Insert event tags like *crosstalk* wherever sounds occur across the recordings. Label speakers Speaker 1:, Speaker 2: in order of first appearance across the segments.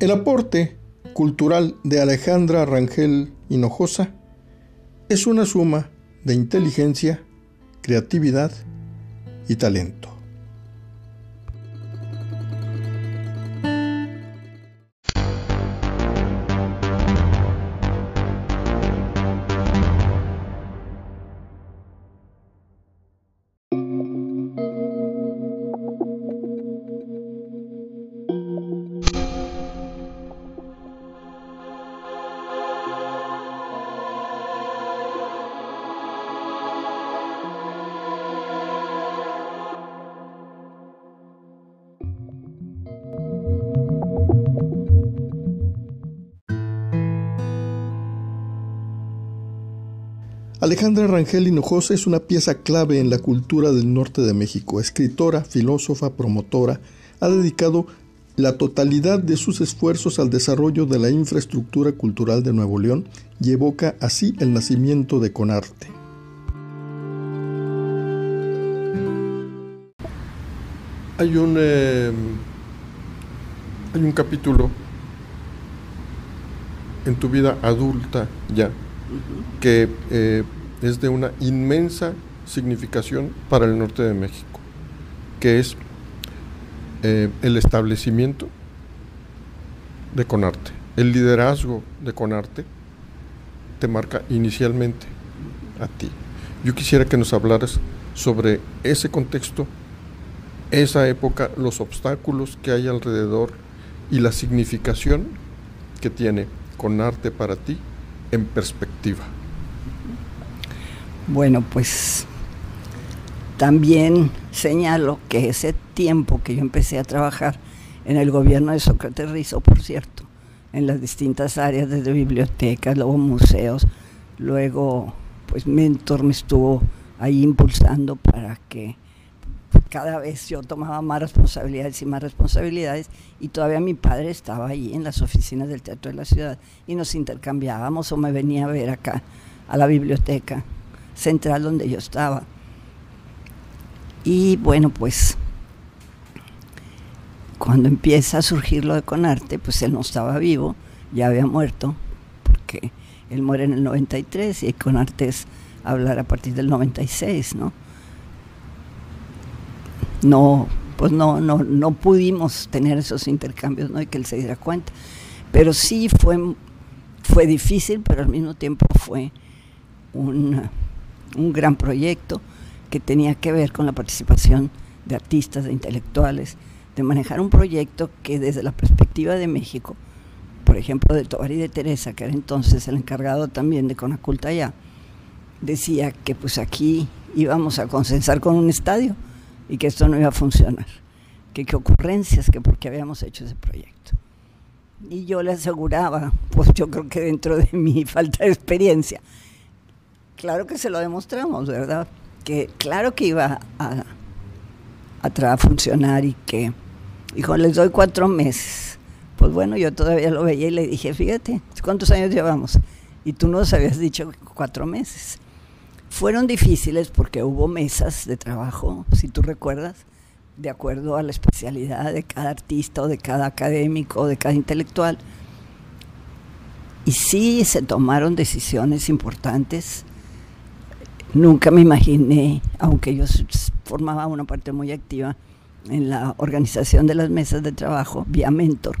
Speaker 1: El aporte cultural de Alejandra Rangel Hinojosa es una suma de inteligencia, creatividad y talento. Alejandra Rangel Hinojosa es una pieza clave en la cultura del norte de México. Escritora, filósofa, promotora, ha dedicado la totalidad de sus esfuerzos al desarrollo de la infraestructura cultural de Nuevo León y evoca así el nacimiento de Conarte. Hay un, eh, hay un capítulo en tu vida adulta ya que eh, es de una inmensa significación para el norte de México, que es eh, el establecimiento de Conarte. El liderazgo de Conarte te marca inicialmente a ti. Yo quisiera que nos hablaras sobre ese contexto, esa época, los obstáculos que hay alrededor y la significación que tiene Conarte para ti en perspectiva?
Speaker 2: Bueno, pues también señalo que ese tiempo que yo empecé a trabajar en el gobierno de Sócrates Rizzo, por cierto, en las distintas áreas, desde bibliotecas, luego museos, luego pues Mentor me estuvo ahí impulsando para que cada vez yo tomaba más responsabilidades y más responsabilidades y todavía mi padre estaba ahí en las oficinas del Teatro de la Ciudad y nos intercambiábamos o me venía a ver acá a la biblioteca central donde yo estaba. Y bueno, pues cuando empieza a surgir lo de Conarte, pues él no estaba vivo, ya había muerto, porque él muere en el 93 y Conarte es hablar a partir del 96, ¿no? no, pues no, no, no pudimos tener esos intercambios, ¿no? Y que él se diera cuenta. Pero sí fue, fue difícil, pero al mismo tiempo fue un, un gran proyecto que tenía que ver con la participación de artistas, de intelectuales, de manejar un proyecto que desde la perspectiva de México, por ejemplo, de Tobar y de Teresa, que era entonces el encargado también de Conaculta ya, decía que pues aquí íbamos a consensar con un estadio y que esto no iba a funcionar. Que qué ocurrencias, que porque habíamos hecho ese proyecto. Y yo le aseguraba, pues yo creo que dentro de mi *laughs* falta de experiencia, claro que se lo demostramos, ¿verdad? Que claro que iba a, a, a funcionar y que, hijo, les doy cuatro meses. Pues bueno, yo todavía lo veía y le dije, fíjate, ¿cuántos años llevamos? Y tú nos habías dicho cuatro meses. Fueron difíciles porque hubo mesas de trabajo, si tú recuerdas, de acuerdo a la especialidad de cada artista o de cada académico o de cada intelectual. Y sí se tomaron decisiones importantes. Nunca me imaginé, aunque yo formaba una parte muy activa en la organización de las mesas de trabajo vía mentor,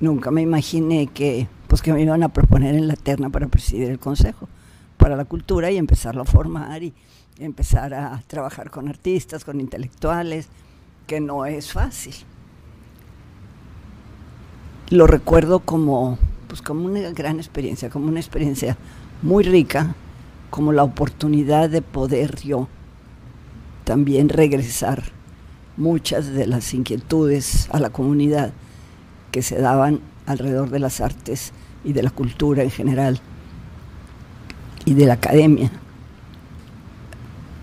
Speaker 2: nunca me imaginé que, pues, que me iban a proponer en la terna para presidir el consejo para la cultura y empezarlo a formar y empezar a trabajar con artistas, con intelectuales, que no es fácil. Lo recuerdo como, pues como una gran experiencia, como una experiencia muy rica, como la oportunidad de poder yo también regresar muchas de las inquietudes a la comunidad que se daban alrededor de las artes y de la cultura en general y de la academia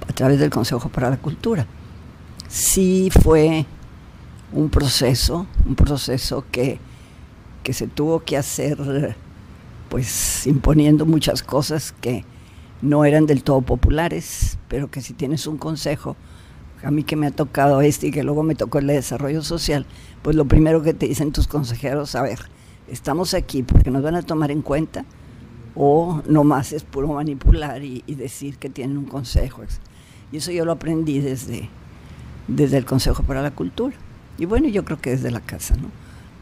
Speaker 2: a través del Consejo para la Cultura. Sí fue un proceso, un proceso que, que se tuvo que hacer pues imponiendo muchas cosas que no eran del todo populares, pero que si tienes un consejo a mí que me ha tocado este y que luego me tocó el de desarrollo social, pues lo primero que te dicen tus consejeros, a ver, estamos aquí porque nos van a tomar en cuenta o nomás es puro manipular y, decir que tienen un consejo. Y eso yo lo aprendí desde, desde el Consejo para la Cultura. Y bueno, yo creo que desde la casa, ¿no?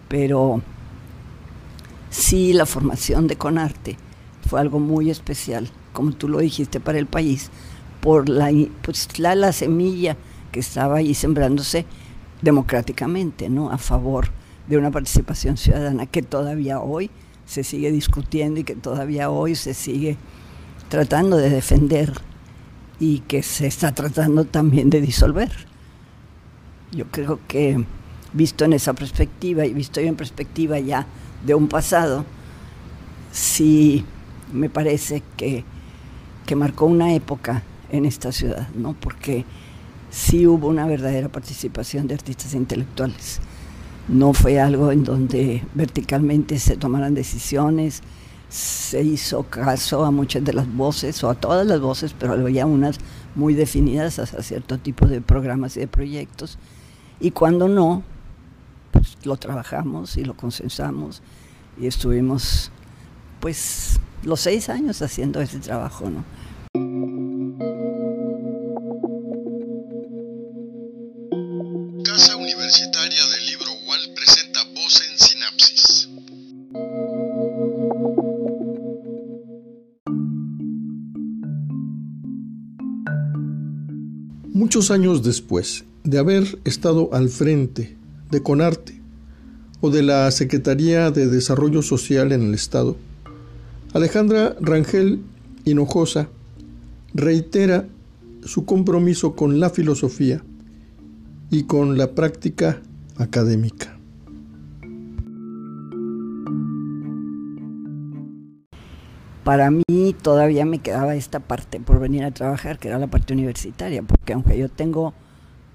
Speaker 2: Pero sí, la formación de Conarte fue algo muy especial, como tú lo dijiste, para el país, por la, pues, la, la semilla que estaba ahí sembrándose democráticamente, ¿no? A favor de una participación ciudadana que todavía hoy se sigue discutiendo y que todavía hoy se sigue tratando de defender y que se está tratando también de disolver. Yo creo que visto en esa perspectiva y visto en perspectiva ya de un pasado, sí me parece que, que marcó una época en esta ciudad, ¿no? Porque sí hubo una verdadera participación de artistas intelectuales no fue algo en donde verticalmente se tomaran decisiones, se hizo caso a muchas de las voces o a todas las voces, pero había unas muy definidas hacia cierto tipo de programas y de proyectos. Y cuando no, pues lo trabajamos y lo consensamos y estuvimos pues los seis años haciendo ese trabajo, ¿no?
Speaker 1: Muchos años después de haber estado al frente de Conarte o de la Secretaría de Desarrollo Social en el Estado, Alejandra Rangel Hinojosa reitera su compromiso con la filosofía y con la práctica académica.
Speaker 2: para mí todavía me quedaba esta parte por venir a trabajar, que era la parte universitaria, porque aunque yo tengo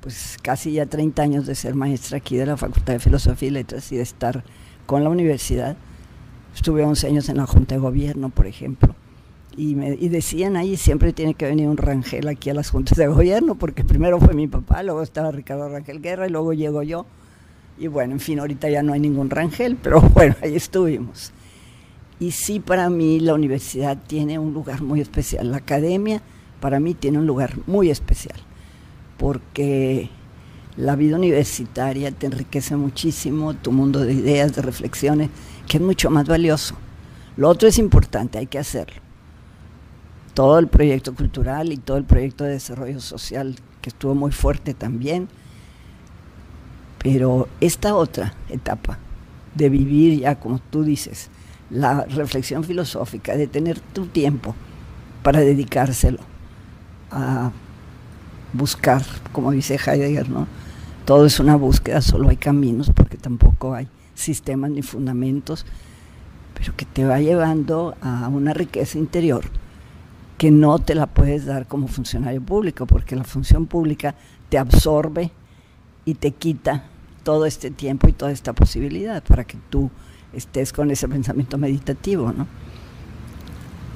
Speaker 2: pues casi ya 30 años de ser maestra aquí de la Facultad de Filosofía y Letras y de estar con la universidad, estuve 11 años en la Junta de Gobierno, por ejemplo, y, me, y decían ahí, siempre tiene que venir un Rangel aquí a las juntas de gobierno, porque primero fue mi papá, luego estaba Ricardo Rangel Guerra y luego llego yo. Y bueno, en fin, ahorita ya no hay ningún Rangel, pero *laughs* bueno, ahí estuvimos. Y sí, para mí la universidad tiene un lugar muy especial. La academia para mí tiene un lugar muy especial, porque la vida universitaria te enriquece muchísimo, tu mundo de ideas, de reflexiones, que es mucho más valioso. Lo otro es importante, hay que hacerlo. Todo el proyecto cultural y todo el proyecto de desarrollo social, que estuvo muy fuerte también. Pero esta otra etapa de vivir ya, como tú dices, la reflexión filosófica, de tener tu tiempo para dedicárselo a buscar, como dice Heidegger, ¿no? Todo es una búsqueda, solo hay caminos, porque tampoco hay sistemas ni fundamentos, pero que te va llevando a una riqueza interior que no te la puedes dar como funcionario público, porque la función pública te absorbe y te quita todo este tiempo y toda esta posibilidad para que tú estés con ese pensamiento meditativo, ¿no?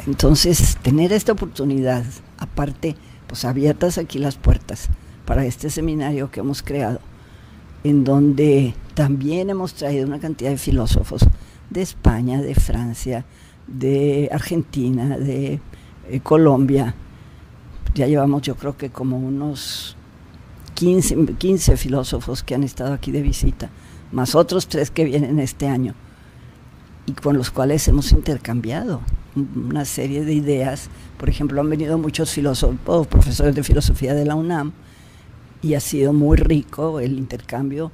Speaker 2: Entonces, tener esta oportunidad, aparte, pues abiertas aquí las puertas para este seminario que hemos creado, en donde también hemos traído una cantidad de filósofos de España, de Francia, de Argentina, de eh, Colombia. Ya llevamos yo creo que como unos 15, 15 filósofos que han estado aquí de visita, más otros tres que vienen este año y con los cuales hemos intercambiado una serie de ideas. Por ejemplo, han venido muchos filósofos, profesores de filosofía de la UNAM, y ha sido muy rico el intercambio.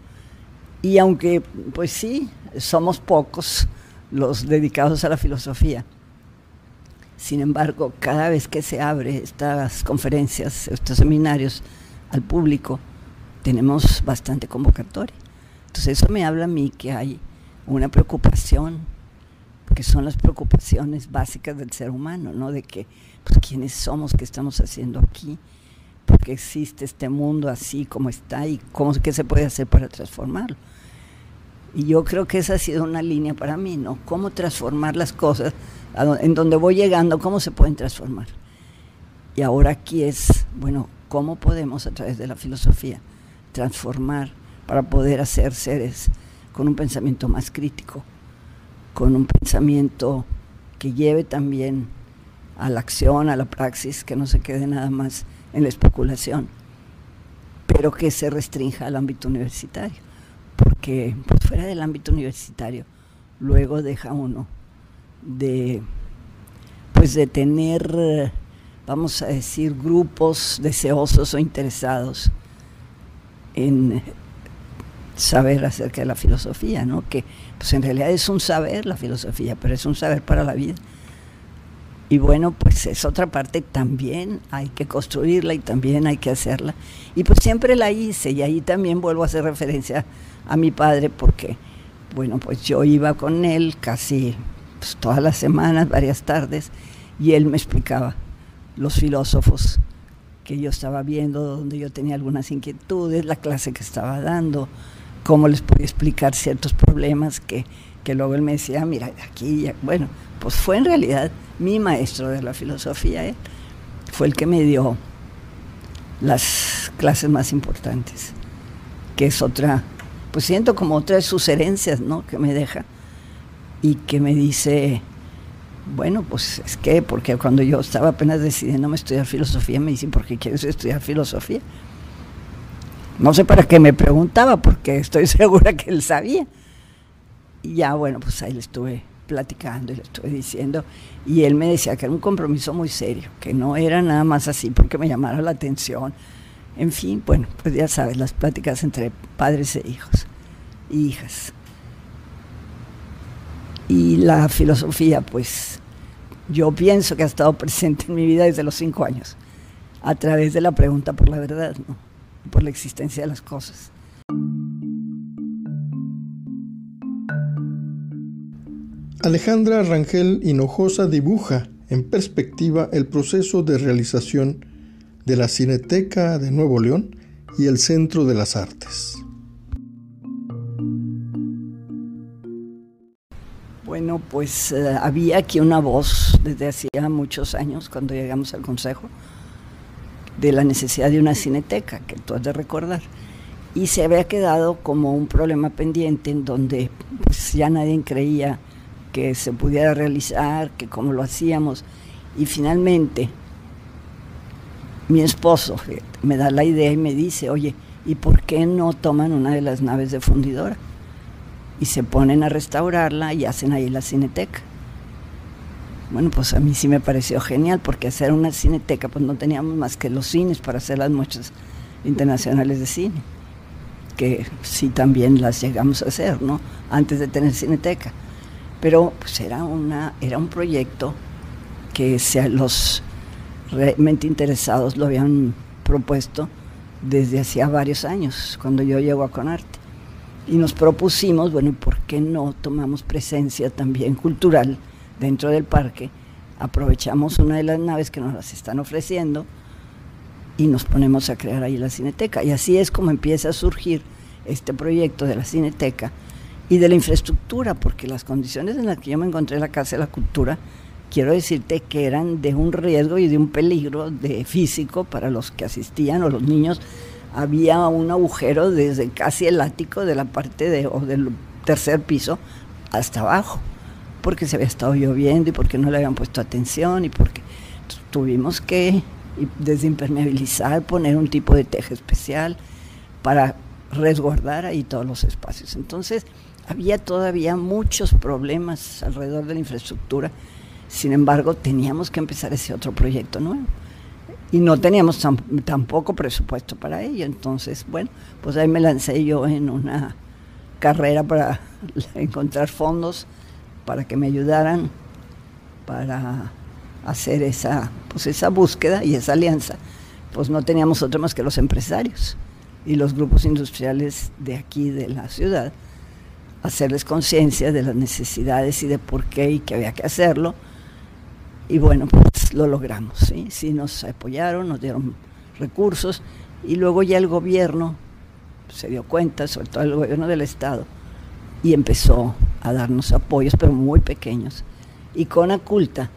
Speaker 2: Y aunque, pues sí, somos pocos los dedicados a la filosofía, sin embargo, cada vez que se abre estas conferencias, estos seminarios al público, tenemos bastante convocatoria. Entonces eso me habla a mí que hay una preocupación que son las preocupaciones básicas del ser humano, ¿no? De que, pues, quiénes somos, qué estamos haciendo aquí, por qué existe este mundo así como está y cómo, qué se puede hacer para transformarlo. Y yo creo que esa ha sido una línea para mí, ¿no? Cómo transformar las cosas, en donde voy llegando, cómo se pueden transformar. Y ahora aquí es, bueno, cómo podemos a través de la filosofía transformar para poder hacer seres con un pensamiento más crítico, con un pensamiento que lleve también a la acción, a la praxis, que no se quede nada más en la especulación, pero que se restrinja al ámbito universitario, porque pues, fuera del ámbito universitario luego deja uno de pues de tener vamos a decir grupos deseosos o interesados en saber acerca de la filosofía, ¿no? Que pues en realidad es un saber la filosofía, pero es un saber para la vida. Y bueno, pues es otra parte también, hay que construirla y también hay que hacerla. Y pues siempre la hice y ahí también vuelvo a hacer referencia a mi padre porque, bueno, pues yo iba con él casi pues, todas las semanas, varias tardes, y él me explicaba los filósofos que yo estaba viendo, donde yo tenía algunas inquietudes, la clase que estaba dando, cómo les podía explicar ciertos problemas que, que luego él me decía, mira, aquí, bueno, pues fue en realidad mi maestro de la filosofía, él fue el que me dio las clases más importantes, que es otra, pues siento como otra de sus herencias, ¿no? Que me deja y que me dice, bueno, pues es que, porque cuando yo estaba apenas decidiéndome estudiar filosofía, me dicen, ¿por qué quieres estudiar filosofía? No sé para qué me preguntaba, porque estoy *laughs* segura que él sabía. Y ya, bueno, pues ahí le estuve platicando y le estuve diciendo. Y él me decía que era un compromiso muy serio, que no era nada más así porque me llamara la atención. En fin, bueno, pues ya sabes, las pláticas entre padres e hijos, hijas. Y la filosofía, pues yo pienso que ha estado presente en mi vida desde los cinco años, a través de la pregunta por la verdad, ¿no? por la existencia de las cosas.
Speaker 1: Alejandra Rangel Hinojosa dibuja en perspectiva el proceso de realización de la Cineteca de Nuevo León y el Centro de las Artes.
Speaker 2: Bueno, pues eh, había aquí una voz desde hacía muchos años cuando llegamos al Consejo de la necesidad de una cineteca, que tú has de recordar. Y se había quedado como un problema pendiente en donde pues, ya nadie creía que se pudiera realizar, que cómo lo hacíamos. Y finalmente, mi esposo me da la idea y me dice, oye, ¿y por qué no toman una de las naves de fundidora? Y se ponen a restaurarla y hacen ahí la cineteca. Bueno, pues a mí sí me pareció genial, porque hacer una cineteca, pues no teníamos más que los cines para hacer las muestras internacionales de cine, que sí también las llegamos a hacer, ¿no? Antes de tener cineteca pero pues era, una, era un proyecto que sea, los realmente interesados lo habían propuesto desde hacía varios años, cuando yo llego a Conarte. Y nos propusimos, bueno, ¿y por qué no tomamos presencia también cultural dentro del parque? Aprovechamos una de las naves que nos las están ofreciendo y nos ponemos a crear ahí la cineteca. Y así es como empieza a surgir este proyecto de la cineteca, y de la infraestructura, porque las condiciones en las que yo me encontré en la Casa de la Cultura, quiero decirte que eran de un riesgo y de un peligro de físico para los que asistían o los niños. Había un agujero desde casi el ático de la parte de, o del tercer piso hasta abajo, porque se había estado lloviendo y porque no le habían puesto atención y porque tuvimos que desimpermeabilizar, poner un tipo de teje especial para resguardar ahí todos los espacios. Entonces, había todavía muchos problemas alrededor de la infraestructura, sin embargo teníamos que empezar ese otro proyecto nuevo. Y no teníamos tampoco presupuesto para ello, entonces, bueno, pues ahí me lancé yo en una carrera para *laughs* encontrar fondos para que me ayudaran para hacer esa, pues esa búsqueda y esa alianza. Pues no teníamos otro más que los empresarios y los grupos industriales de aquí, de la ciudad, hacerles conciencia de las necesidades y de por qué y que había que hacerlo. Y bueno, pues lo logramos, ¿sí? Sí nos apoyaron, nos dieron recursos y luego ya el gobierno se dio cuenta, sobre todo el gobierno del Estado, y empezó a darnos apoyos, pero muy pequeños. Y con Aculta,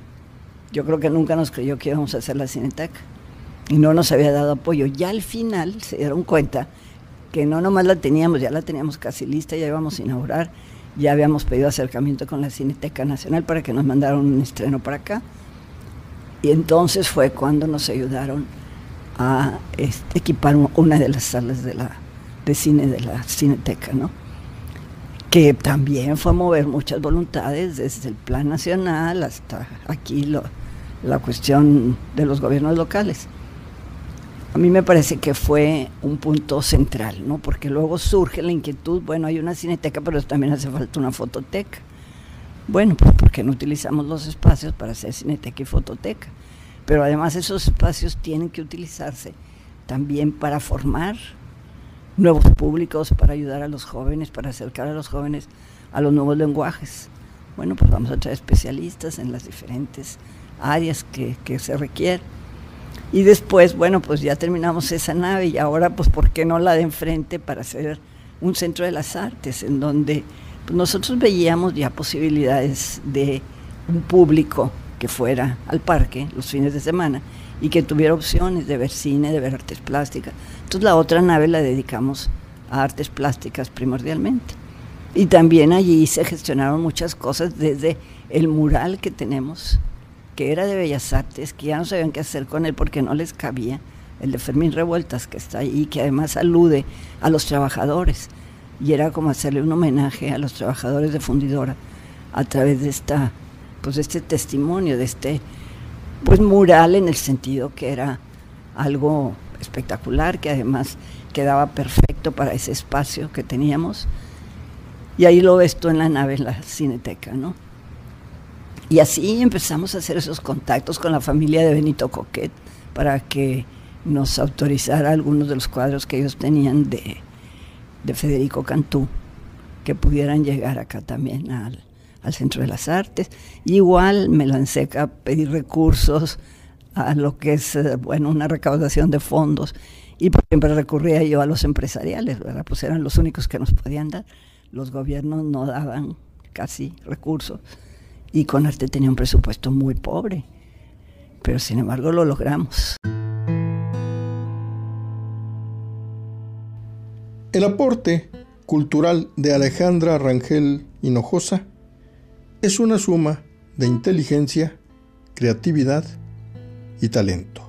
Speaker 2: yo creo que nunca nos creyó que íbamos a hacer la Cineteca. y no nos había dado apoyo. Ya al final se dieron cuenta que no nomás la teníamos, ya la teníamos casi lista, ya íbamos a inaugurar, ya habíamos pedido acercamiento con la Cineteca Nacional para que nos mandaran un estreno para acá. Y entonces fue cuando nos ayudaron a este, equipar una de las salas de, la, de cine de la Cineteca, ¿no? que también fue a mover muchas voluntades desde el plan nacional hasta aquí lo, la cuestión de los gobiernos locales. A mí me parece que fue un punto central, ¿no? Porque luego surge la inquietud, bueno, hay una cineteca, pero también hace falta una fototeca. Bueno, pues porque no utilizamos los espacios para hacer cineteca y fototeca. Pero además esos espacios tienen que utilizarse también para formar nuevos públicos, para ayudar a los jóvenes, para acercar a los jóvenes a los nuevos lenguajes. Bueno, pues vamos a traer especialistas en las diferentes áreas que, que se requieren. Y después, bueno, pues ya terminamos esa nave y ahora, pues, ¿por qué no la de enfrente para hacer un centro de las artes en donde pues, nosotros veíamos ya posibilidades de un público que fuera al parque los fines de semana y que tuviera opciones de ver cine, de ver artes plásticas. Entonces la otra nave la dedicamos a artes plásticas primordialmente. Y también allí se gestionaron muchas cosas desde el mural que tenemos que era de Bellas Artes, que ya no sabían qué hacer con él porque no les cabía, el de Fermín Revueltas que está ahí, que además alude a los trabajadores, y era como hacerle un homenaje a los trabajadores de Fundidora a través de esta, pues este testimonio, de este pues mural en el sentido que era algo espectacular, que además quedaba perfecto para ese espacio que teníamos. Y ahí lo ves tú en la nave, en la cineteca, ¿no? Y así empezamos a hacer esos contactos con la familia de Benito Coquet para que nos autorizara algunos de los cuadros que ellos tenían de, Federico Cantú, que pudieran llegar acá también al, Centro de las Artes. Igual me lancé a pedir recursos a lo que es, eh, bueno, una recaudación de fondos. Y siempre recurría yo a los empresariales. Pues eran los únicos que nos podían dar. Los gobiernos no daban casi recursos y con arte tenía un presupuesto muy pobre, pero sin embargo lo logramos.
Speaker 1: El aporte cultural de Alejandra Rangel Hinojosa es una suma de inteligencia, creatividad y talento.